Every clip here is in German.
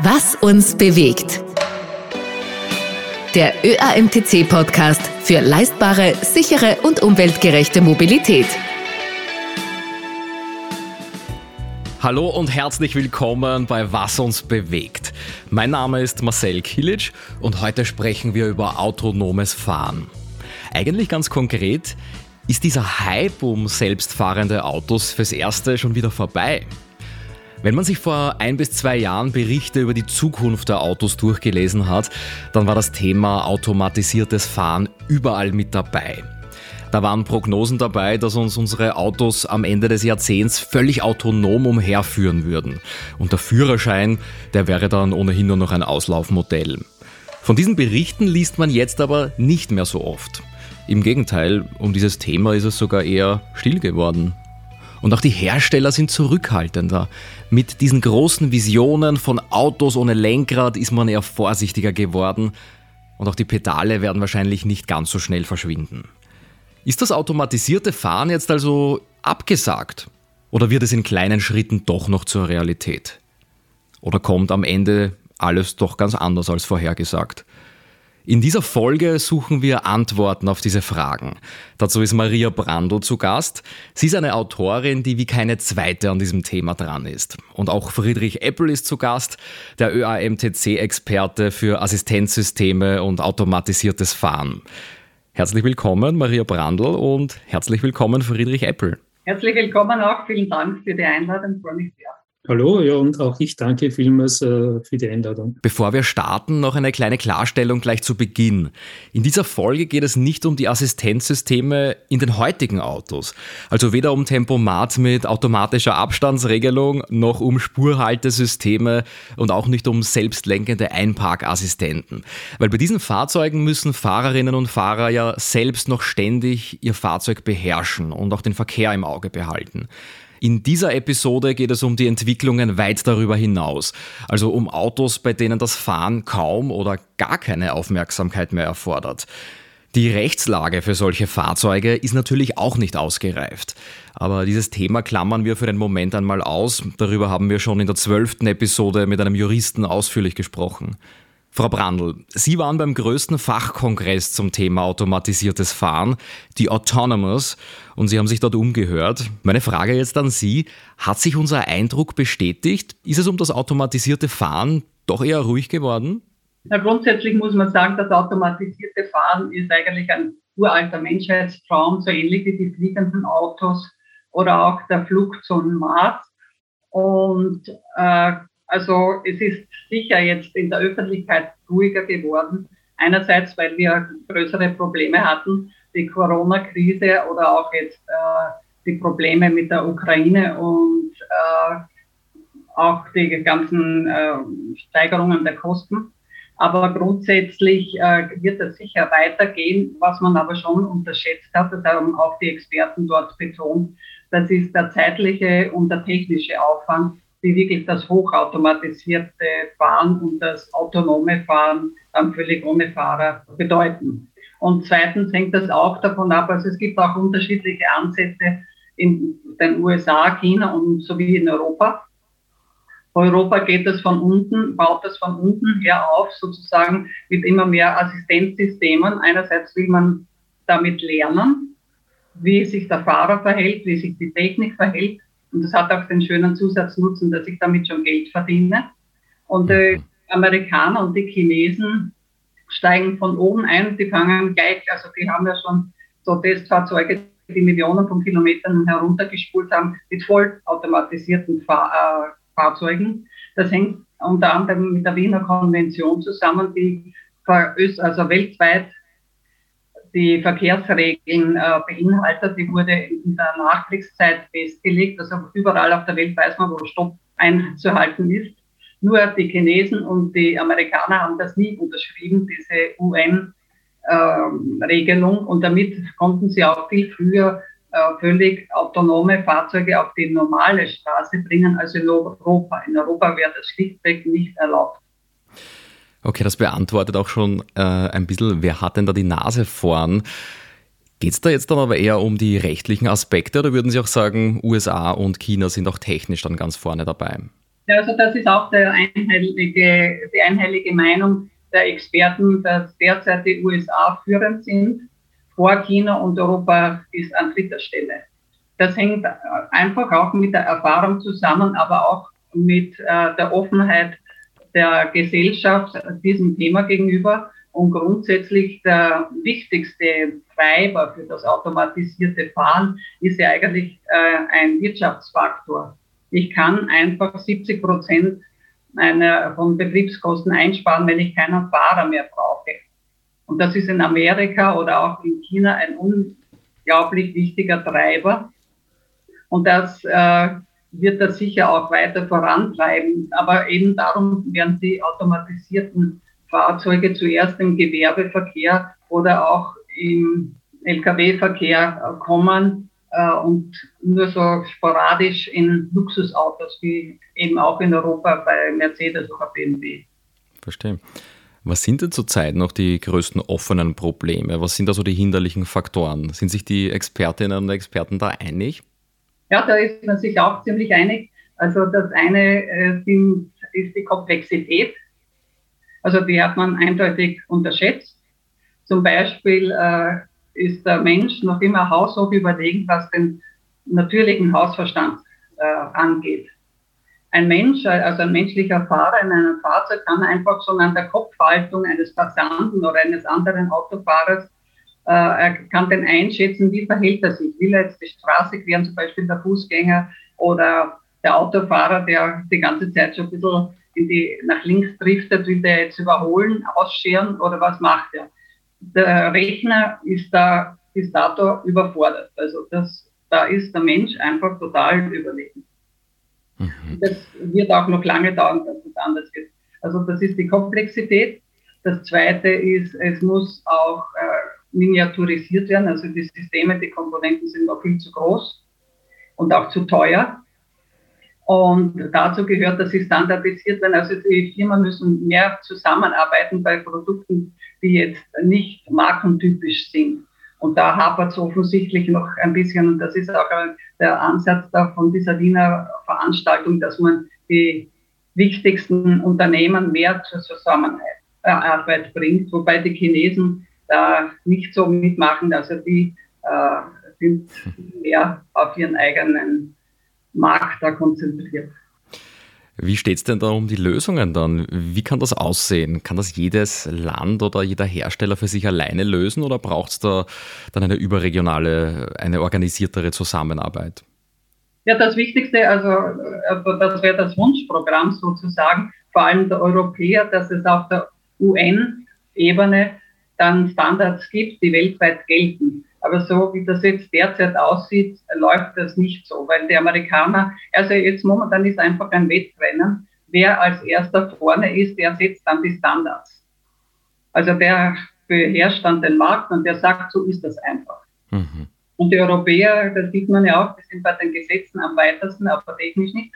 Was uns bewegt. Der ÖAMTC-Podcast für leistbare, sichere und umweltgerechte Mobilität. Hallo und herzlich willkommen bei Was uns bewegt. Mein Name ist Marcel Kilic und heute sprechen wir über autonomes Fahren. Eigentlich ganz konkret, ist dieser Hype um selbstfahrende Autos fürs Erste schon wieder vorbei? Wenn man sich vor ein bis zwei Jahren Berichte über die Zukunft der Autos durchgelesen hat, dann war das Thema automatisiertes Fahren überall mit dabei. Da waren Prognosen dabei, dass uns unsere Autos am Ende des Jahrzehnts völlig autonom umherführen würden. Und der Führerschein, der wäre dann ohnehin nur noch ein Auslaufmodell. Von diesen Berichten liest man jetzt aber nicht mehr so oft. Im Gegenteil, um dieses Thema ist es sogar eher still geworden. Und auch die Hersteller sind zurückhaltender. Mit diesen großen Visionen von Autos ohne Lenkrad ist man eher vorsichtiger geworden. Und auch die Pedale werden wahrscheinlich nicht ganz so schnell verschwinden. Ist das automatisierte Fahren jetzt also abgesagt? Oder wird es in kleinen Schritten doch noch zur Realität? Oder kommt am Ende alles doch ganz anders als vorhergesagt? In dieser Folge suchen wir Antworten auf diese Fragen. Dazu ist Maria Brandl zu Gast. Sie ist eine Autorin, die wie keine zweite an diesem Thema dran ist. Und auch Friedrich Eppel ist zu Gast, der ÖAMTC-Experte für Assistenzsysteme und automatisiertes Fahren. Herzlich willkommen, Maria Brandl, und herzlich willkommen, Friedrich Eppel. Herzlich willkommen auch. Vielen Dank für die Einladung. Freue mich sehr. Hallo, ja, und auch ich danke vielmals äh, für die Einladung. Bevor wir starten, noch eine kleine Klarstellung gleich zu Beginn. In dieser Folge geht es nicht um die Assistenzsysteme in den heutigen Autos. Also weder um Tempomat mit automatischer Abstandsregelung, noch um Spurhaltesysteme und auch nicht um selbstlenkende Einparkassistenten. Weil bei diesen Fahrzeugen müssen Fahrerinnen und Fahrer ja selbst noch ständig ihr Fahrzeug beherrschen und auch den Verkehr im Auge behalten. In dieser Episode geht es um die Entwicklungen weit darüber hinaus, also um Autos, bei denen das Fahren kaum oder gar keine Aufmerksamkeit mehr erfordert. Die Rechtslage für solche Fahrzeuge ist natürlich auch nicht ausgereift. Aber dieses Thema klammern wir für den Moment einmal aus. Darüber haben wir schon in der zwölften Episode mit einem Juristen ausführlich gesprochen. Frau Brandl, Sie waren beim größten Fachkongress zum Thema automatisiertes Fahren, die Autonomous, und Sie haben sich dort umgehört. Meine Frage jetzt an Sie, hat sich unser Eindruck bestätigt? Ist es um das automatisierte Fahren doch eher ruhig geworden? Na, grundsätzlich muss man sagen, das automatisierte Fahren ist eigentlich ein uralter Menschheitstraum, so ähnlich wie die fliegenden Autos oder auch der Flug zum Mars. Und äh, also es ist sicher jetzt in der Öffentlichkeit ruhiger geworden. Einerseits, weil wir größere Probleme hatten, die Corona-Krise oder auch jetzt äh, die Probleme mit der Ukraine und äh, auch die ganzen äh, Steigerungen der Kosten. Aber grundsätzlich äh, wird es sicher weitergehen. Was man aber schon unterschätzt hat, das haben auch die Experten dort betont, das ist der zeitliche und der technische Aufwand, die wirklich das hochautomatisierte Fahren und das autonome Fahren dann völlig ohne Fahrer bedeuten. Und zweitens hängt das auch davon ab, also es gibt auch unterschiedliche Ansätze in den USA, China und sowie in Europa. Europa geht das von unten, baut das von unten her auf, sozusagen mit immer mehr Assistenzsystemen. Einerseits will man damit lernen, wie sich der Fahrer verhält, wie sich die Technik verhält. Und das hat auch den schönen Zusatznutzen, dass ich damit schon Geld verdiene. Und die mhm. Amerikaner und die Chinesen steigen von oben ein, die fangen gleich, also die haben ja schon so Testfahrzeuge, die Millionen von Kilometern heruntergespult haben, mit vollautomatisierten Fahr äh, Fahrzeugen. Das hängt unter anderem mit der Wiener Konvention zusammen, die also weltweit die Verkehrsregeln äh, beinhaltet. Die wurde in der Nachkriegszeit festgelegt. Also überall auf der Welt weiß man, wo Stopp einzuhalten ist. Nur die Chinesen und die Amerikaner haben das nie unterschrieben, diese UN-Regelung. Ähm, und damit konnten sie auch viel früher äh, völlig autonome Fahrzeuge auf die normale Straße bringen als in Europa. In Europa wäre das schlichtweg nicht erlaubt. Okay, das beantwortet auch schon äh, ein bisschen, wer hat denn da die Nase vorn? Geht es da jetzt dann aber eher um die rechtlichen Aspekte oder würden Sie auch sagen, USA und China sind auch technisch dann ganz vorne dabei? Ja, also das ist auch einhellige, die einhellige Meinung der Experten, dass derzeit die USA führend sind. Vor China und Europa ist an dritter Stelle. Das hängt einfach auch mit der Erfahrung zusammen, aber auch mit äh, der Offenheit der Gesellschaft diesem Thema gegenüber. Und grundsätzlich der wichtigste Treiber für das automatisierte Fahren ist ja eigentlich äh, ein Wirtschaftsfaktor. Ich kann einfach 70 Prozent von Betriebskosten einsparen, wenn ich keinen Fahrer mehr brauche. Und das ist in Amerika oder auch in China ein unglaublich wichtiger Treiber. Und das äh, wird das sicher auch weiter vorantreiben. Aber eben darum werden die automatisierten Fahrzeuge zuerst im Gewerbeverkehr oder auch im Lkw-Verkehr kommen äh, und nur so sporadisch in Luxusautos wie eben auch in Europa bei Mercedes oder BMW. Verstehe. Was sind denn zurzeit noch die größten offenen Probleme? Was sind also die hinderlichen Faktoren? Sind sich die Expertinnen und Experten da einig? Ja, da ist man sich auch ziemlich einig. Also das eine äh, sind, ist die Komplexität. Also die hat man eindeutig unterschätzt. Zum Beispiel äh, ist der Mensch noch immer haushoch überlegen, was den natürlichen Hausverstand äh, angeht. Ein Mensch, also ein menschlicher Fahrer in einem Fahrzeug kann einfach schon an der Kopfhaltung eines Passanten oder eines anderen Autofahrers äh, er kann den einschätzen, wie verhält er sich. Will er jetzt die Straße queren, zum Beispiel der Fußgänger oder der Autofahrer, der die ganze Zeit schon ein bisschen in die, nach links driftet, will der jetzt überholen, ausscheren oder was macht er? Der Rechner ist da bis dato überfordert. Also das, da ist der Mensch einfach total überlegen. Mhm. Das wird auch noch lange dauern, dass das anders wird. Also das ist die Komplexität. Das Zweite ist, es muss auch äh, miniaturisiert werden. Also die Systeme, die Komponenten sind noch viel zu groß und auch zu teuer. Und dazu gehört, dass sie standardisiert werden. Also die Firmen müssen mehr zusammenarbeiten bei Produkten, die jetzt nicht markentypisch sind. Und da hapert es offensichtlich noch ein bisschen. Und das ist auch der Ansatz da von dieser Wiener Veranstaltung, dass man die wichtigsten Unternehmen mehr zur Zusammenarbeit bringt. Wobei die Chinesen da nicht so mitmachen. Also die äh, sind mehr auf ihren eigenen Markt da konzentriert. Wie steht es denn da um die Lösungen dann? Wie kann das aussehen? Kann das jedes Land oder jeder Hersteller für sich alleine lösen oder braucht es da dann eine überregionale, eine organisiertere Zusammenarbeit? Ja, das Wichtigste, also äh, das wäre das Wunschprogramm sozusagen, vor allem der Europäer, dass es auf der UN-Ebene dann Standards gibt, die weltweit gelten. Aber so wie das jetzt derzeit aussieht, läuft das nicht so, weil die Amerikaner, also jetzt momentan ist einfach ein Wettrennen. Wer als erster vorne ist, der setzt dann die Standards. Also der beherrscht dann den Markt und der sagt, so ist das einfach. Mhm. Und die Europäer, das sieht man ja auch, die sind bei den Gesetzen am weitesten, aber technisch nicht.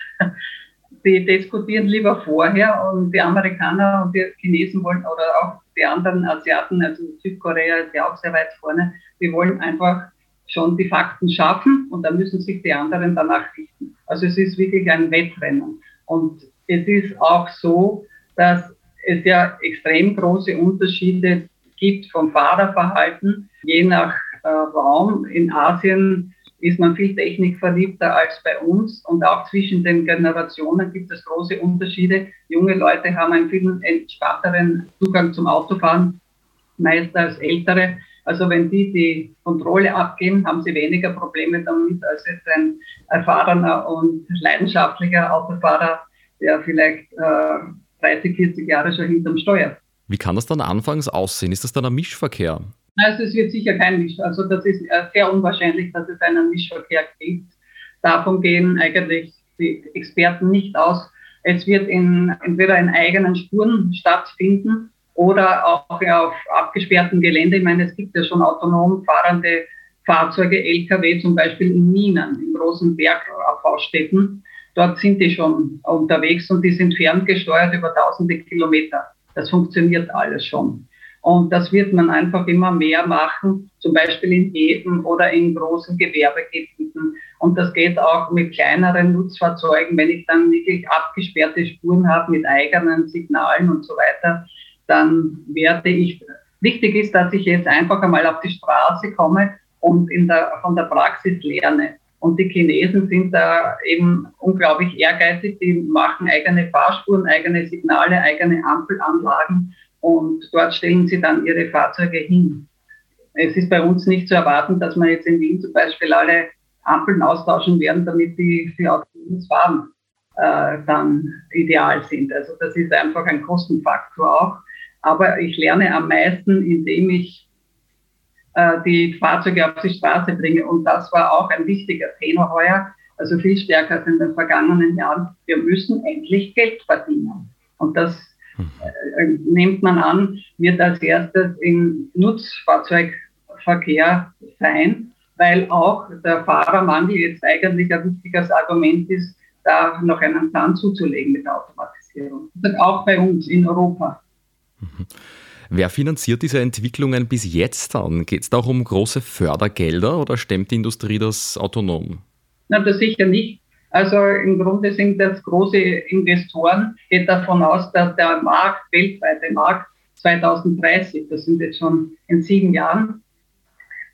Die diskutieren lieber vorher und die Amerikaner und die Chinesen wollen oder auch die anderen Asiaten, also Südkorea ist ja auch sehr weit vorne, die wollen einfach schon die Fakten schaffen und da müssen sich die anderen danach richten. Also es ist wirklich ein Wettrennen. Und es ist auch so, dass es ja extrem große Unterschiede gibt vom Fahrerverhalten, je nach äh, Raum. In Asien ist man viel technikverliebter als bei uns und auch zwischen den Generationen gibt es große Unterschiede. Junge Leute haben einen viel entspannteren Zugang zum Autofahren, meist als ältere. Also wenn die die Kontrolle abgeben, haben sie weniger Probleme damit als jetzt ein erfahrener und leidenschaftlicher Autofahrer, der vielleicht äh, 30, 40 Jahre schon hinterm Steuer. Wie kann das dann anfangs aussehen? Ist das dann ein Mischverkehr? Also es wird sicher kein Misch, also das ist äh, sehr unwahrscheinlich, dass es einen Mischverkehr gibt. Davon gehen eigentlich die Experten nicht aus. Es wird in, entweder in eigenen Spuren stattfinden oder auch auf abgesperrtem Gelände. Ich meine, es gibt ja schon autonom fahrende Fahrzeuge, Lkw zum Beispiel in Minen, in großen Bergabbaustätten. Dort sind die schon unterwegs und die sind ferngesteuert über tausende Kilometer. Das funktioniert alles schon. Und das wird man einfach immer mehr machen, zum Beispiel in Häfen oder in großen Gewerbegebieten. Und das geht auch mit kleineren Nutzfahrzeugen, wenn ich dann wirklich abgesperrte Spuren habe mit eigenen Signalen und so weiter, dann werde ich, wichtig ist, dass ich jetzt einfach einmal auf die Straße komme und in der, von der Praxis lerne. Und die Chinesen sind da eben unglaublich ehrgeizig. Die machen eigene Fahrspuren, eigene Signale, eigene Ampelanlagen und dort stellen sie dann ihre Fahrzeuge hin. Es ist bei uns nicht zu erwarten, dass wir jetzt in Wien zum Beispiel alle Ampeln austauschen werden, damit die für autonomes Fahren äh, dann ideal sind. Also das ist einfach ein Kostenfaktor auch. Aber ich lerne am meisten, indem ich äh, die Fahrzeuge auf die Straße bringe. Und das war auch ein wichtiger Thema heuer, also viel stärker als in den vergangenen Jahren. Wir müssen endlich Geld verdienen. Und das nimmt man an, wird als erstes im Nutzfahrzeugverkehr sein, weil auch der Fahrermangel jetzt eigentlich ein wichtiges Argument ist, da noch einen Plan zuzulegen mit der Automatisierung. Und auch bei uns in Europa. Mhm. Wer finanziert diese Entwicklungen bis jetzt dann? Geht es da auch um große Fördergelder oder stemmt die Industrie das autonom? Na, das sicher nicht. Also im Grunde sind das große Investoren, geht davon aus, dass der Markt, weltweite Markt 2030, das sind jetzt schon in sieben Jahren,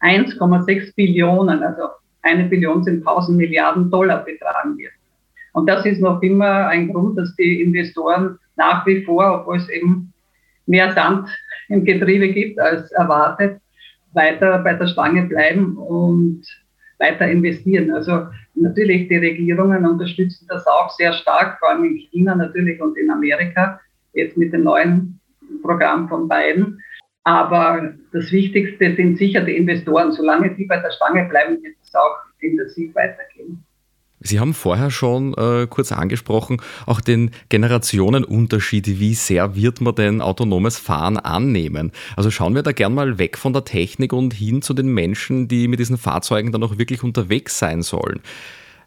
1,6 Billionen, also eine Billion sind 1000 Milliarden Dollar betragen wird. Und das ist noch immer ein Grund, dass die Investoren nach wie vor, obwohl es eben mehr Sand im Getriebe gibt als erwartet, weiter bei der Stange bleiben und weiter investieren. Also natürlich, die Regierungen unterstützen das auch sehr stark, vor allem in China natürlich und in Amerika, jetzt mit dem neuen Programm von Biden. Aber das Wichtigste sind sicher die Investoren. Solange die bei der Stange bleiben, wird es auch intensiv weitergehen. Sie haben vorher schon äh, kurz angesprochen, auch den Generationenunterschied. Wie sehr wird man denn autonomes Fahren annehmen? Also schauen wir da gern mal weg von der Technik und hin zu den Menschen, die mit diesen Fahrzeugen dann auch wirklich unterwegs sein sollen.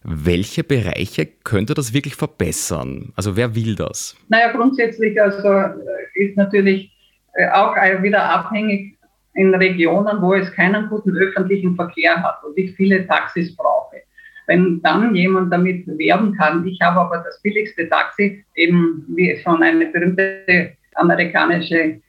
Welche Bereiche könnte das wirklich verbessern? Also wer will das? Naja, grundsätzlich also äh, ist natürlich äh, auch wieder abhängig in Regionen, wo es keinen guten öffentlichen Verkehr hat und ich viele Taxis brauche wenn dann jemand damit werben kann, ich habe aber das billigste Taxi, eben wie schon eine berühmte amerikanische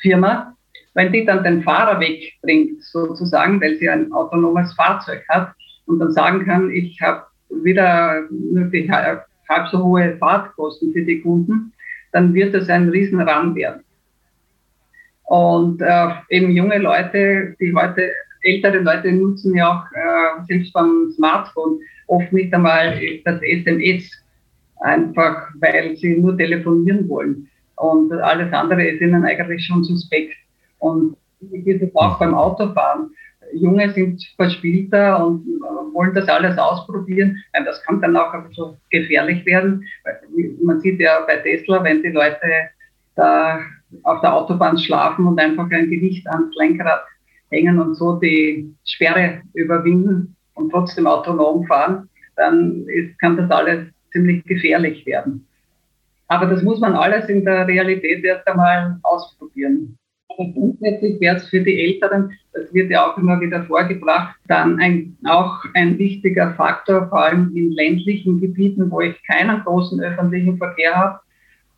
Firma, wenn die dann den Fahrer wegbringt, sozusagen, weil sie ein autonomes Fahrzeug hat und dann sagen kann, ich habe wieder möglich halb so hohe Fahrtkosten für die Kunden, dann wird das ein Riesenrang werden. Und äh, eben junge Leute, die heute ältere Leute nutzen ja auch äh, selbst beim Smartphone oft nicht einmal das SMS, einfach weil sie nur telefonieren wollen. Und alles andere ist ihnen eigentlich schon suspekt. Und wie ist auch beim Autofahren? Junge sind verspielter und wollen das alles ausprobieren. Das kann dann auch so gefährlich werden. Man sieht ja bei Tesla, wenn die Leute da auf der Autobahn schlafen und einfach ein Gewicht ans Lenkrad hängen und so die Sperre überwinden und trotzdem autonom fahren, dann ist, kann das alles ziemlich gefährlich werden. Aber das muss man alles in der Realität erst einmal ausprobieren. Aber grundsätzlich wäre es für die Älteren, das wird ja auch immer wieder vorgebracht, dann ein, auch ein wichtiger Faktor, vor allem in ländlichen Gebieten, wo ich keinen großen öffentlichen Verkehr habe,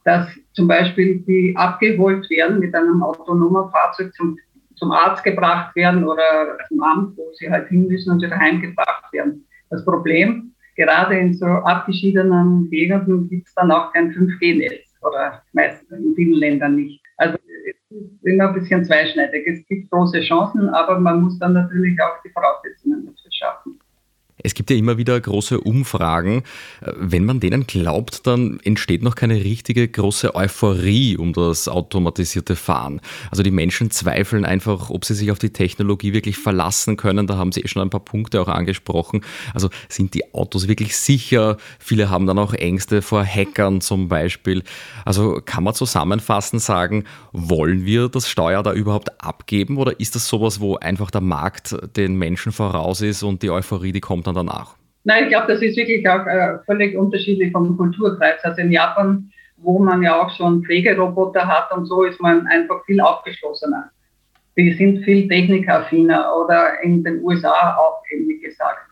dass zum Beispiel die abgeholt werden mit einem autonomen Fahrzeug zum zum Arzt gebracht werden oder zum Amt, wo sie halt hin müssen und wieder heimgebracht werden. Das Problem, gerade in so abgeschiedenen Gegenden gibt es dann auch kein 5G-Netz oder meistens in vielen Ländern nicht. Also es ist immer ein bisschen zweischneidig. Es gibt große Chancen, aber man muss dann natürlich auch die Voraussetzungen dafür schaffen. Es gibt ja immer wieder große Umfragen. Wenn man denen glaubt, dann entsteht noch keine richtige große Euphorie um das automatisierte Fahren. Also die Menschen zweifeln einfach, ob sie sich auf die Technologie wirklich verlassen können. Da haben Sie eh schon ein paar Punkte auch angesprochen. Also sind die Autos wirklich sicher? Viele haben dann auch Ängste vor Hackern zum Beispiel. Also kann man zusammenfassend sagen, wollen wir das Steuer da überhaupt abgeben oder ist das sowas, wo einfach der Markt den Menschen voraus ist und die Euphorie, die kommt dann danach? Nein, ich glaube, das ist wirklich auch äh, völlig unterschiedlich vom Kulturkreis. Also in Japan, wo man ja auch schon Pflegeroboter hat und so, ist man einfach viel aufgeschlossener. Die sind viel technikaffiner oder in den USA auch, wie gesagt.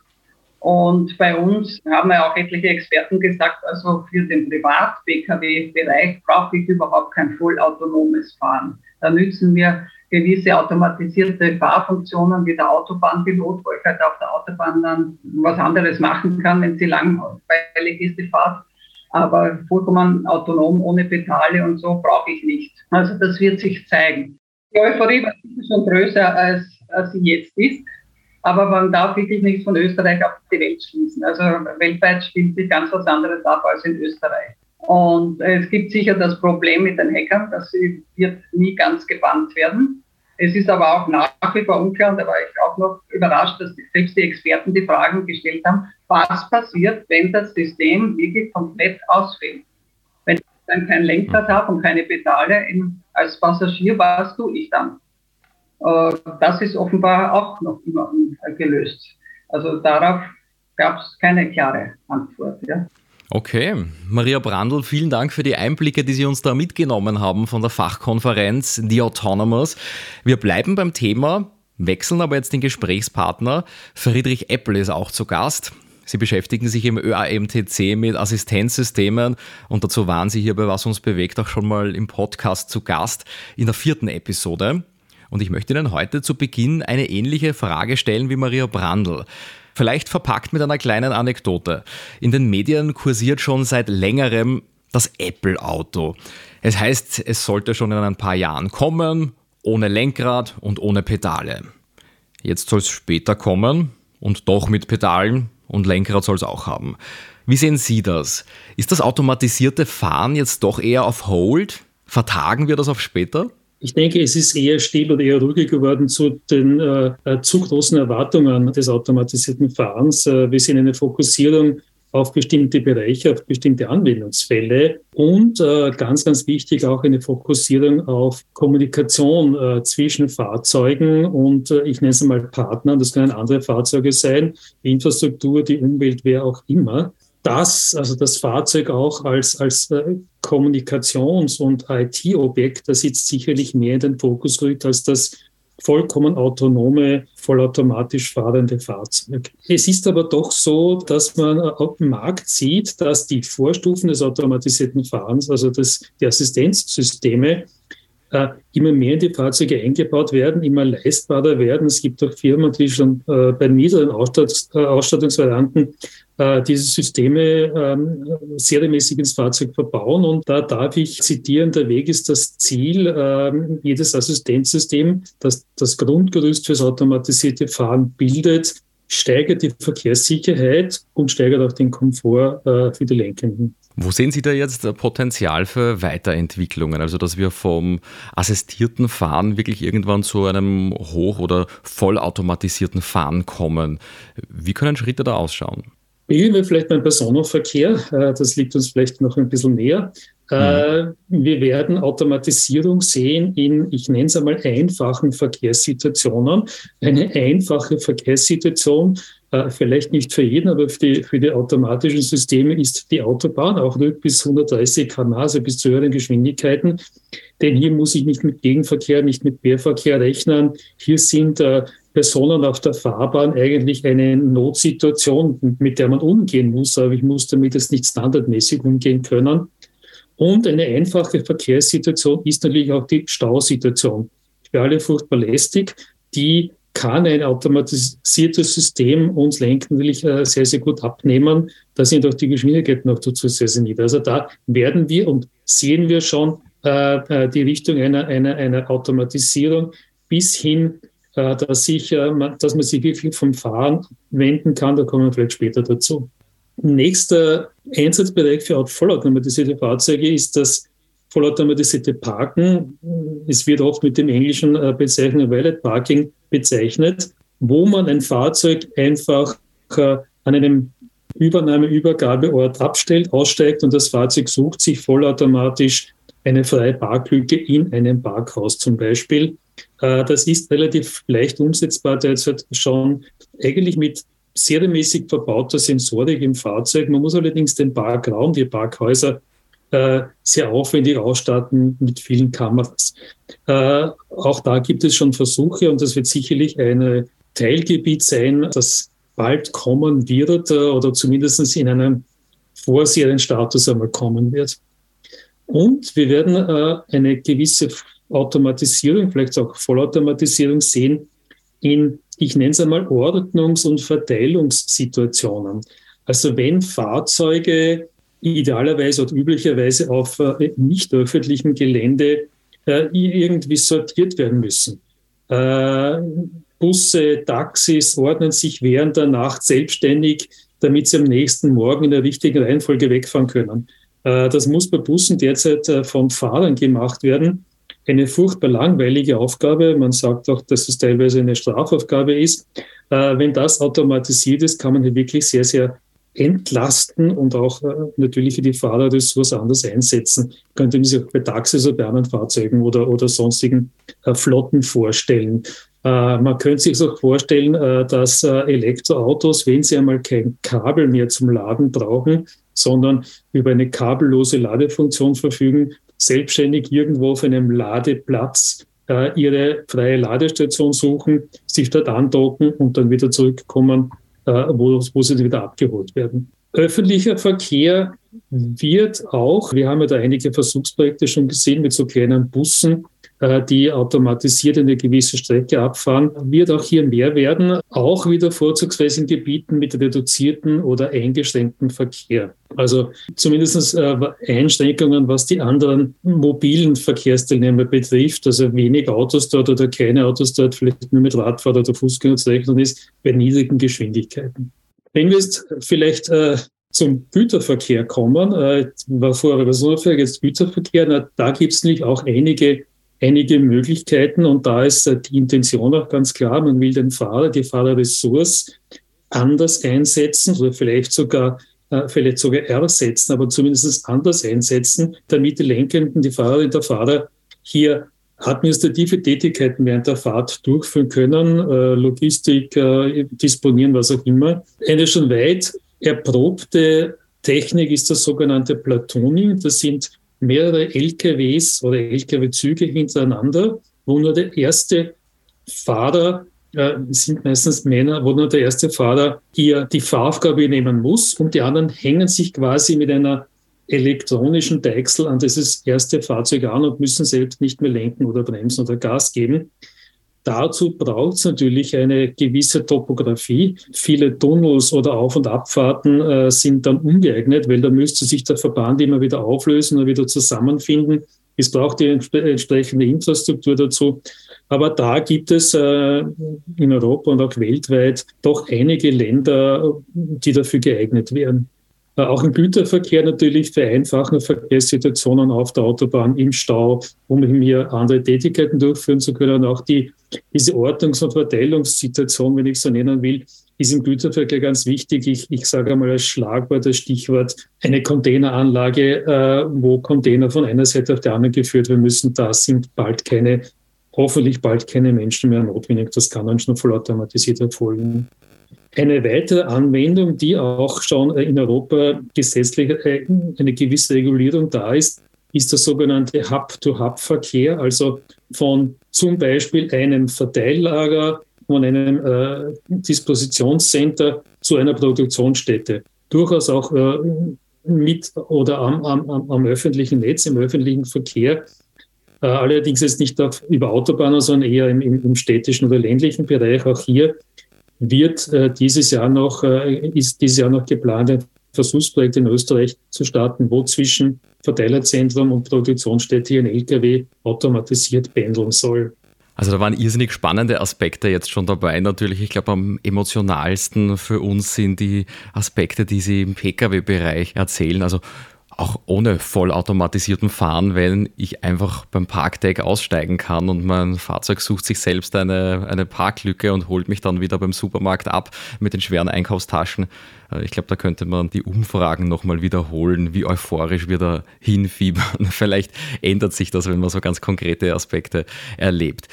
Und bei uns haben ja auch etliche Experten gesagt, also für den Privat-Pkw-Bereich brauche ich überhaupt kein vollautonomes Fahren. Da nützen mir gewisse automatisierte Fahrfunktionen wie der Autobahnpilot, wo ich halt auf der Autobahn dann was anderes machen kann, wenn sie langweilig ist, die Fahrt. Aber vollkommen autonom, ohne Pedale und so brauche ich nicht. Also das wird sich zeigen. Die Euphorie war schon größer, als, als sie jetzt ist. Aber man darf wirklich nicht von Österreich auf die Welt schließen. Also weltweit spielt sich ganz was anderes ab als in Österreich. Und es gibt sicher das Problem mit den Hackern, sie wird nie ganz gebannt werden. Es ist aber auch nach wie vor unklar, und da war ich auch noch überrascht, dass selbst die Experten die Fragen gestellt haben, was passiert, wenn das System wirklich komplett ausfällt. Wenn ich dann kein Lenkrad habe und keine Pedale als Passagier, was tue ich dann? Äh, das ist offenbar auch noch immer gelöst. Also darauf gab es keine klare Antwort. Ja. Okay, Maria Brandl, vielen Dank für die Einblicke, die Sie uns da mitgenommen haben von der Fachkonferenz The Autonomous. Wir bleiben beim Thema, wechseln aber jetzt den Gesprächspartner. Friedrich Eppel ist auch zu Gast. Sie beschäftigen sich im ÖAMTC mit Assistenzsystemen und dazu waren Sie hier bei Was uns bewegt auch schon mal im Podcast zu Gast in der vierten Episode. Und ich möchte Ihnen heute zu Beginn eine ähnliche Frage stellen wie Maria Brandl. Vielleicht verpackt mit einer kleinen Anekdote. In den Medien kursiert schon seit längerem das Apple-Auto. Es heißt, es sollte schon in ein paar Jahren kommen, ohne Lenkrad und ohne Pedale. Jetzt soll es später kommen und doch mit Pedalen und Lenkrad soll es auch haben. Wie sehen Sie das? Ist das automatisierte Fahren jetzt doch eher auf Hold? Vertagen wir das auf später? Ich denke, es ist eher still oder eher ruhig geworden zu den äh, äh, zu großen Erwartungen des automatisierten Fahrens. Äh, wir sehen eine Fokussierung auf bestimmte Bereiche, auf bestimmte Anwendungsfälle und äh, ganz, ganz wichtig auch eine Fokussierung auf Kommunikation äh, zwischen Fahrzeugen und äh, ich nenne es mal Partnern. Das können andere Fahrzeuge sein, Infrastruktur, die Umwelt, wer auch immer das, also das Fahrzeug auch als, als äh, Kommunikations- und IT-Objekt, das jetzt sicherlich mehr in den Fokus rückt als das vollkommen autonome, vollautomatisch fahrende Fahrzeug. Es ist aber doch so, dass man auf dem Markt sieht, dass die Vorstufen des automatisierten Fahrens, also das, die Assistenzsysteme, äh, immer mehr in die Fahrzeuge eingebaut werden, immer leistbarer werden. Es gibt auch Firmen, die schon äh, bei niederen Ausstattungs äh, Ausstattungsvarianten äh, diese Systeme ähm, serienmäßig ins Fahrzeug verbauen. Und da darf ich zitieren, der Weg ist das Ziel. Ähm, jedes Assistenzsystem, das das Grundgerüst fürs automatisierte Fahren bildet, steigert die Verkehrssicherheit und steigert auch den Komfort äh, für die Lenkenden. Wo sehen Sie da jetzt Potenzial für Weiterentwicklungen? Also, dass wir vom assistierten Fahren wirklich irgendwann zu einem hoch- oder vollautomatisierten Fahren kommen. Wie können Schritte da ausschauen? Beginnen wir vielleicht beim Personenverkehr. Äh, das liegt uns vielleicht noch ein bisschen näher. Mhm. Wir werden Automatisierung sehen in, ich nenne es einmal, einfachen Verkehrssituationen. Eine einfache Verkehrssituation, äh, vielleicht nicht für jeden, aber für die, für die automatischen Systeme ist die Autobahn auch nur bis 130 km, also bis zu höheren Geschwindigkeiten. Denn hier muss ich nicht mit Gegenverkehr, nicht mit Querverkehr rechnen. Hier sind äh, Personen auf der Fahrbahn eigentlich eine Notsituation, mit der man umgehen muss, aber ich muss damit jetzt nicht standardmäßig umgehen können. Und eine einfache Verkehrssituation ist natürlich auch die Stausituation. Für alle furchtbar lästig. Die kann ein automatisiertes System uns Lenken natürlich äh, sehr, sehr gut abnehmen. Da sind auch die Geschwindigkeiten noch dazu sehr, sehr niedrig. Also da werden wir und sehen wir schon äh, äh die Richtung einer, einer, einer Automatisierung bis hin äh, dass, ich, äh, dass man sich wirklich vom Fahren wenden kann. Da kommen wir vielleicht später dazu. Nächster Einsatzbereich für vollautomatisierte Fahrzeuge ist das vollautomatisierte Parken. Es wird oft mit dem englischen äh, Bezeichnung Valet Parking bezeichnet, wo man ein Fahrzeug einfach an einem Übernahme-Übergabeort abstellt, aussteigt und das Fahrzeug sucht sich vollautomatisch eine freie Parklücke in einem Parkhaus zum Beispiel. Äh, das ist relativ leicht umsetzbar derzeit schon eigentlich mit serienmäßig verbauter Sensorik im Fahrzeug. Man muss allerdings den Parkraum, die Parkhäuser äh, sehr aufwendig ausstatten mit vielen Kameras. Äh, auch da gibt es schon Versuche und das wird sicherlich ein Teilgebiet sein, das bald kommen wird äh, oder zumindest in einem Vorserienstatus einmal kommen wird. Und wir werden äh, eine gewisse Automatisierung, vielleicht auch Vollautomatisierung sehen in, ich nenne es einmal, Ordnungs- und Verteilungssituationen. Also wenn Fahrzeuge idealerweise oder üblicherweise auf äh, nicht öffentlichem Gelände äh, irgendwie sortiert werden müssen. Äh, Busse, Taxis ordnen sich während der Nacht selbstständig, damit sie am nächsten Morgen in der richtigen Reihenfolge wegfahren können. Das muss bei Bussen derzeit von Fahrern gemacht werden. Eine furchtbar langweilige Aufgabe. Man sagt auch, dass es teilweise eine Strafaufgabe ist. Wenn das automatisiert ist, kann man hier wirklich sehr, sehr entlasten und auch natürlich für die Fahrer Ressource anders einsetzen. Könnte man sich auch bei Taxis oder bei Fahrzeugen oder, oder sonstigen Flotten vorstellen. Man könnte sich auch vorstellen, dass Elektroautos, wenn sie einmal kein Kabel mehr zum Laden brauchen, sondern über eine kabellose Ladefunktion verfügen, selbstständig irgendwo auf einem Ladeplatz äh, ihre freie Ladestation suchen, sich dort andocken und dann wieder zurückkommen, äh, wo, wo sie wieder abgeholt werden. Öffentlicher Verkehr wird auch, wir haben ja da einige Versuchsprojekte schon gesehen mit so kleinen Bussen, äh, die automatisiert eine gewisse Strecke abfahren, wird auch hier mehr werden, auch wieder vorzugsweise in Gebieten mit reduzierten oder eingeschränktem Verkehr. Also zumindest äh, Einschränkungen, was die anderen mobilen Verkehrsteilnehmer betrifft, also wenig Autos dort oder keine Autos dort, vielleicht nur mit Radfahrer oder Fußgänger zu rechnen ist, bei niedrigen Geschwindigkeiten. Wenn wir jetzt vielleicht äh, zum Güterverkehr kommen, äh, war vorher Personenverkehr, jetzt Güterverkehr, na, da gibt es nämlich auch einige einige Möglichkeiten und da ist äh, die Intention auch ganz klar, man will den Fahrer, die Fahrerressource anders einsetzen oder vielleicht sogar äh, vielleicht sogar ersetzen, aber zumindest anders einsetzen, damit die Lenkenden, die Fahrerinnen, der Fahrer hier administrative Tätigkeiten während der Fahrt durchführen können, äh, Logistik disponieren, was auch immer. Eine schon weit erprobte Technik ist das sogenannte Platooning. Das sind mehrere LKWs oder LKW-Züge hintereinander, wo nur der erste Fahrer, äh, sind meistens Männer, wo nur der erste Fahrer hier die Fahraufgabe nehmen muss und die anderen hängen sich quasi mit einer elektronischen Deichsel an dieses erste Fahrzeug an und müssen selbst nicht mehr lenken oder bremsen oder Gas geben. Dazu braucht es natürlich eine gewisse Topografie. Viele Tunnels oder Auf- und Abfahrten äh, sind dann ungeeignet, weil da müsste sich der Verband immer wieder auflösen und wieder zusammenfinden. Es braucht die entsprechende Infrastruktur dazu. Aber da gibt es äh, in Europa und auch weltweit doch einige Länder, die dafür geeignet wären. Äh, auch im Güterverkehr natürlich vereinfachen Verkehrssituationen auf der Autobahn im Stau, um hier andere Tätigkeiten durchführen zu können. Auch die, diese Ordnungs- und Verteilungssituation, wenn ich so nennen will, ist im Güterverkehr ganz wichtig. Ich, ich sage einmal als Schlagwort, als Stichwort eine Containeranlage, äh, wo Container von einer Seite auf die andere geführt werden müssen. Da sind bald keine, hoffentlich bald keine Menschen mehr notwendig. Das kann dann schon vollautomatisiert erfolgen. Eine weitere Anwendung, die auch schon in Europa gesetzlich äh, eine gewisse Regulierung da ist, ist der sogenannte Hub-to-Hub-Verkehr, also von zum Beispiel einem Verteillager, von einem äh, Dispositionscenter zu einer Produktionsstätte. Durchaus auch äh, mit oder am, am, am, öffentlichen Netz, im öffentlichen Verkehr. Äh, allerdings jetzt nicht auf, über Autobahnen, sondern eher im, im, städtischen oder ländlichen Bereich. Auch hier wird äh, dieses Jahr noch, äh, ist dieses Jahr noch geplant, ein Versuchsprojekt in Österreich zu starten, wo zwischen Verteilerzentrum und Produktionsstätte ein LKW automatisiert pendeln soll. Also da waren irrsinnig spannende Aspekte jetzt schon dabei. Natürlich, ich glaube, am emotionalsten für uns sind die Aspekte, die Sie im Pkw-Bereich erzählen. Also auch ohne vollautomatisierten Fahren, wenn ich einfach beim Parkdeck aussteigen kann und mein Fahrzeug sucht sich selbst eine, eine Parklücke und holt mich dann wieder beim Supermarkt ab mit den schweren Einkaufstaschen. Äh, ich glaube, da könnte man die Umfragen nochmal wiederholen, wie euphorisch wir da hinfiebern. Vielleicht ändert sich das, wenn man so ganz konkrete Aspekte erlebt.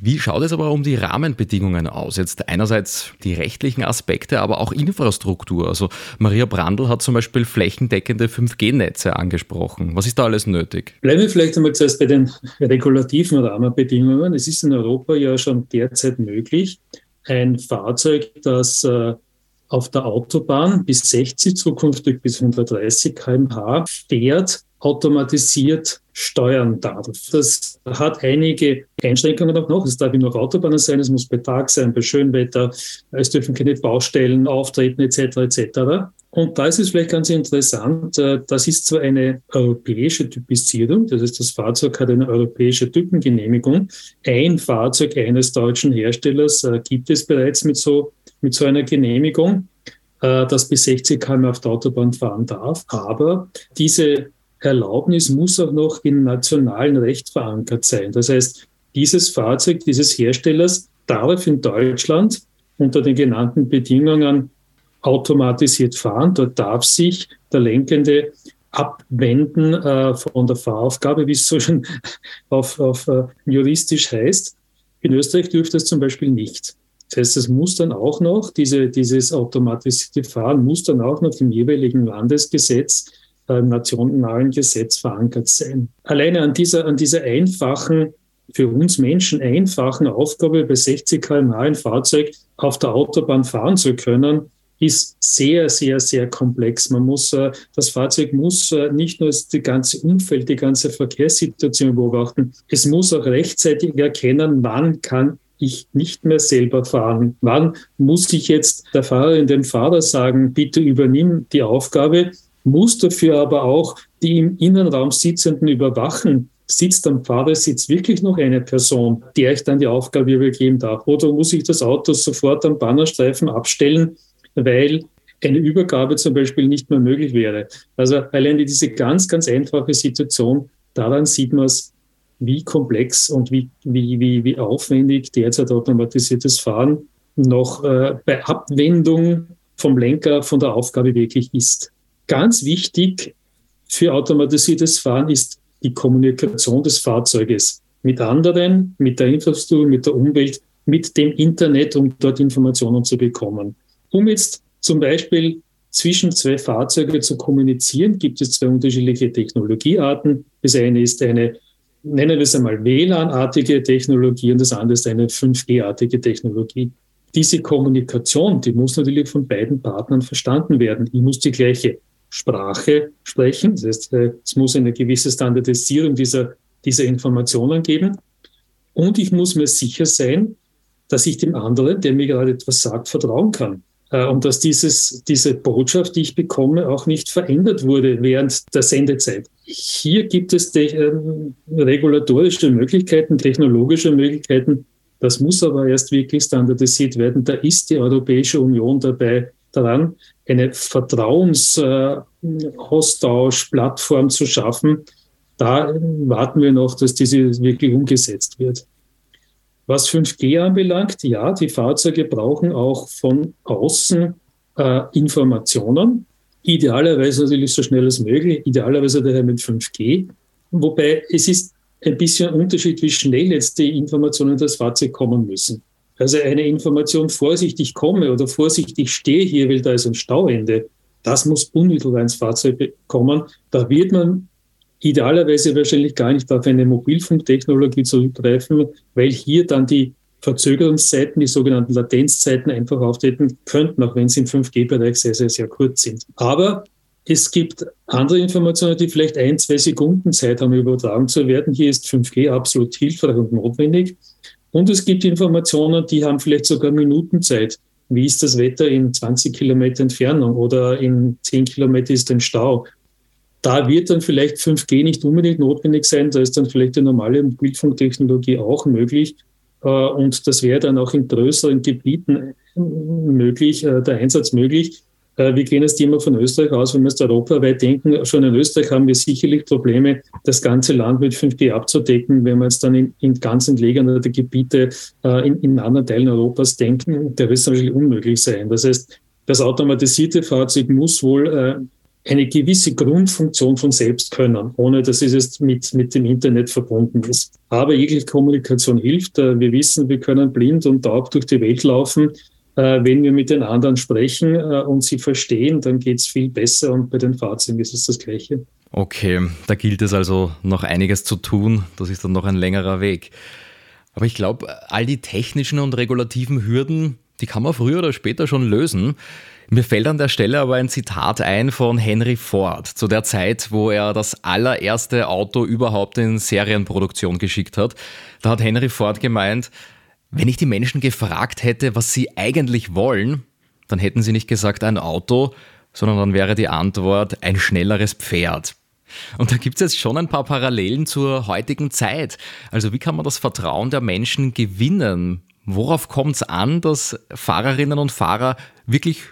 Wie schaut es aber um die Rahmenbedingungen aus? Jetzt einerseits die rechtlichen Aspekte, aber auch Infrastruktur. Also Maria Brandl hat zum Beispiel flächendeckende 5G-Netze angesprochen. Was ist da alles nötig? Bleiben wir vielleicht einmal zuerst bei den regulativen Rahmenbedingungen. Es ist in Europa ja schon derzeit möglich, ein Fahrzeug, das äh, auf der Autobahn bis 60, zukünftig bis 130 kmh fährt, automatisiert steuern darf. Das hat einige Einschränkungen auch noch. Es darf nur Autobahnen sein, es muss bei Tag sein, bei Schönwetter, es dürfen keine Baustellen auftreten etc. etc. Und da ist es vielleicht ganz interessant, äh, das ist zwar eine europäische Typisierung, das heißt, das Fahrzeug hat eine europäische Typengenehmigung. Ein Fahrzeug eines deutschen Herstellers äh, gibt es bereits mit so, mit so einer Genehmigung, äh, das bis 60 km auf der Autobahn fahren darf. Aber diese Erlaubnis muss auch noch im nationalen Recht verankert sein. Das heißt, dieses Fahrzeug dieses Herstellers darf in Deutschland unter den genannten Bedingungen automatisiert fahren. Dort darf sich der Lenkende abwenden äh, von der Fahraufgabe, wie es so schon auf, auf uh, juristisch heißt. In Österreich dürfte es zum Beispiel nicht. Das heißt, es muss dann auch noch, diese, dieses automatisierte Fahren muss dann auch noch im jeweiligen Landesgesetz nationalen Gesetz verankert sein. Alleine an dieser, an dieser einfachen, für uns Menschen einfachen Aufgabe, bei 60 km/h ein Fahrzeug auf der Autobahn fahren zu können, ist sehr, sehr, sehr komplex. Man muss, äh, das Fahrzeug muss äh, nicht nur das ganze Umfeld, die ganze Verkehrssituation beobachten, es muss auch rechtzeitig erkennen, wann kann ich nicht mehr selber fahren. Wann muss ich jetzt der Fahrerin, dem Fahrer sagen, bitte übernimm die Aufgabe muss dafür aber auch die im Innenraum Sitzenden überwachen. Sitzt am Fahrersitz wirklich noch eine Person, der ich dann die Aufgabe übergeben darf? Oder muss ich das Auto sofort am Bannerstreifen abstellen, weil eine Übergabe zum Beispiel nicht mehr möglich wäre? Also allein diese ganz, ganz einfache Situation, daran sieht man es, wie komplex und wie, wie, wie, wie aufwendig derzeit automatisiertes Fahren noch äh, bei Abwendung vom Lenker von der Aufgabe wirklich ist. Ganz wichtig für automatisiertes Fahren ist die Kommunikation des Fahrzeuges mit anderen, mit der Infrastruktur, mit der Umwelt, mit dem Internet, um dort Informationen zu bekommen. Um jetzt zum Beispiel zwischen zwei Fahrzeugen zu kommunizieren, gibt es zwei unterschiedliche Technologiearten. Das eine ist eine, nennen wir es einmal WLAN-artige Technologie und das andere ist eine 5G-artige Technologie. Diese Kommunikation, die muss natürlich von beiden Partnern verstanden werden. Ich muss die gleiche Sprache sprechen. Das heißt, äh, es muss eine gewisse Standardisierung dieser, dieser Informationen geben. Und ich muss mir sicher sein, dass ich dem anderen, der mir gerade etwas sagt, vertrauen kann. Äh, und dass dieses, diese Botschaft, die ich bekomme, auch nicht verändert wurde während der Sendezeit. Hier gibt es äh, regulatorische Möglichkeiten, technologische Möglichkeiten. Das muss aber erst wirklich standardisiert werden. Da ist die Europäische Union dabei daran, eine Vertrauensaustauschplattform zu schaffen. Da warten wir noch, dass diese wirklich umgesetzt wird. Was 5G anbelangt, ja, die Fahrzeuge brauchen auch von außen äh, Informationen. Idealerweise natürlich so schnell als möglich, idealerweise daher mit 5G. Wobei es ist ein bisschen ein Unterschied, wie schnell jetzt die Informationen in das Fahrzeug kommen müssen. Also eine Information vorsichtig komme oder vorsichtig stehe hier, weil da ist ein Stauende, das muss unmittelbar ins Fahrzeug kommen. Da wird man idealerweise wahrscheinlich gar nicht auf eine Mobilfunktechnologie zurückgreifen, weil hier dann die Verzögerungszeiten, die sogenannten Latenzzeiten einfach auftreten könnten, auch wenn sie im 5G-Bereich sehr, sehr, sehr kurz sind. Aber es gibt andere Informationen, die vielleicht ein, zwei Sekunden Zeit haben, übertragen zu werden. Hier ist 5G absolut hilfreich und notwendig. Und es gibt Informationen, die haben vielleicht sogar Minutenzeit. Wie ist das Wetter in 20 Kilometer Entfernung oder in 10 Kilometer ist ein Stau? Da wird dann vielleicht 5G nicht unbedingt notwendig sein. Da ist dann vielleicht die normale Mobilfunktechnologie auch möglich. Äh, und das wäre dann auch in größeren Gebieten möglich, äh, der Einsatz möglich. Äh, wir gehen jetzt immer von Österreich aus, wenn wir es europaweit denken. Schon in Österreich haben wir sicherlich Probleme, das ganze Land mit 5G abzudecken. Wenn wir jetzt dann in, in ganz entlegene Gebiete äh, in, in anderen Teilen Europas denken, der wird es natürlich unmöglich sein. Das heißt, das automatisierte Fahrzeug muss wohl äh, eine gewisse Grundfunktion von selbst können, ohne dass es jetzt mit, mit dem Internet verbunden ist. Aber jegliche Kommunikation hilft. Äh, wir wissen, wir können blind und taub durch die Welt laufen. Äh, wenn wir mit den anderen sprechen äh, und sie verstehen, dann geht es viel besser und bei den Fahrzeugen ist es das Gleiche. Okay, da gilt es also noch einiges zu tun. Das ist dann noch ein längerer Weg. Aber ich glaube, all die technischen und regulativen Hürden, die kann man früher oder später schon lösen. Mir fällt an der Stelle aber ein Zitat ein von Henry Ford zu der Zeit, wo er das allererste Auto überhaupt in Serienproduktion geschickt hat. Da hat Henry Ford gemeint, wenn ich die Menschen gefragt hätte, was sie eigentlich wollen, dann hätten sie nicht gesagt ein Auto, sondern dann wäre die Antwort ein schnelleres Pferd. Und da gibt es jetzt schon ein paar Parallelen zur heutigen Zeit. Also wie kann man das Vertrauen der Menschen gewinnen? Worauf kommt es an, dass Fahrerinnen und Fahrer wirklich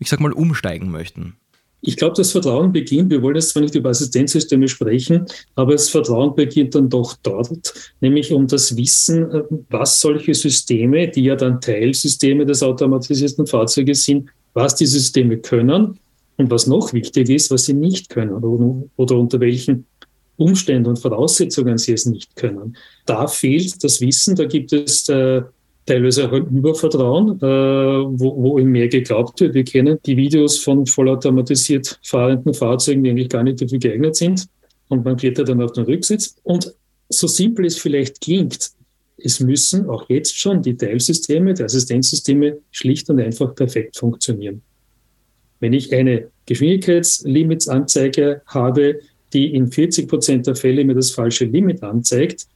ich sag mal, umsteigen möchten? Ich glaube, das Vertrauen beginnt, wir wollen jetzt zwar nicht über Assistenzsysteme sprechen, aber das Vertrauen beginnt dann doch dort, nämlich um das Wissen, äh, was solche Systeme, die ja dann Teilsysteme des automatisierten Fahrzeuges sind, was die Systeme können und was noch wichtig ist, was sie nicht können oder, oder unter welchen Umständen und Voraussetzungen sie es nicht können. Da fehlt das Wissen, da gibt es äh, teilweise auch ein Übervertrauen, äh, wo, wo ihm mehr geglaubt wird. Wir kennen die Videos von vollautomatisiert fahrenden Fahrzeugen, die eigentlich gar nicht dafür geeignet sind. Und man klettert dann auf den Rücksitz. Und so simpel es vielleicht klingt, es müssen auch jetzt schon die Teilsysteme, die Assistenzsysteme schlicht und einfach perfekt funktionieren. Wenn ich eine Geschwindigkeitslimitsanzeige habe, die in 40 Prozent der Fälle mir das falsche Limit anzeigt,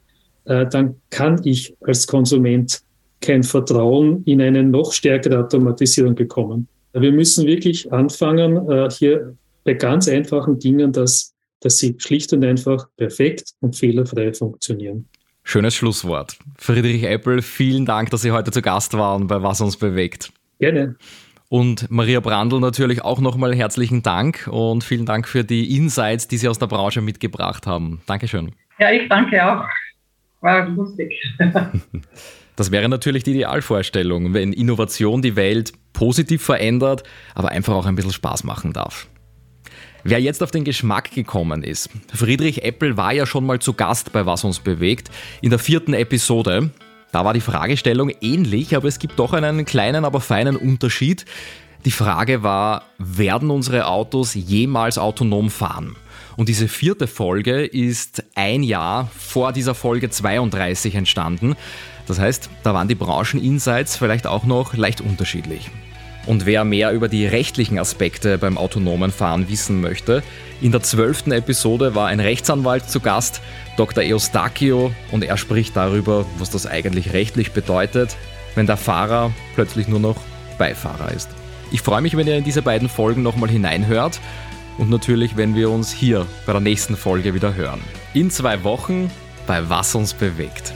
äh, dann kann ich als Konsument kein Vertrauen in eine noch stärkere Automatisierung bekommen. Wir müssen wirklich anfangen, äh, hier bei ganz einfachen Dingen, dass, dass sie schlicht und einfach perfekt und fehlerfrei funktionieren. Schönes Schlusswort. Friedrich Eppel, vielen Dank, dass Sie heute zu Gast waren bei Was uns bewegt. Gerne. Und Maria Brandl natürlich auch nochmal herzlichen Dank und vielen Dank für die Insights, die Sie aus der Branche mitgebracht haben. Dankeschön. Ja, ich danke auch. War lustig. Das wäre natürlich die Idealvorstellung, wenn Innovation die Welt positiv verändert, aber einfach auch ein bisschen Spaß machen darf. Wer jetzt auf den Geschmack gekommen ist, Friedrich Eppel war ja schon mal zu Gast bei Was uns bewegt, in der vierten Episode. Da war die Fragestellung ähnlich, aber es gibt doch einen kleinen, aber feinen Unterschied. Die Frage war, werden unsere Autos jemals autonom fahren? Und diese vierte Folge ist ein Jahr vor dieser Folge 32 entstanden. Das heißt, da waren die Brancheninsights vielleicht auch noch leicht unterschiedlich. Und wer mehr über die rechtlichen Aspekte beim autonomen Fahren wissen möchte, in der zwölften Episode war ein Rechtsanwalt zu Gast, Dr. Eustachio, und er spricht darüber, was das eigentlich rechtlich bedeutet, wenn der Fahrer plötzlich nur noch Beifahrer ist. Ich freue mich, wenn ihr in diese beiden Folgen nochmal hineinhört und natürlich, wenn wir uns hier bei der nächsten Folge wieder hören. In zwei Wochen bei Was uns bewegt.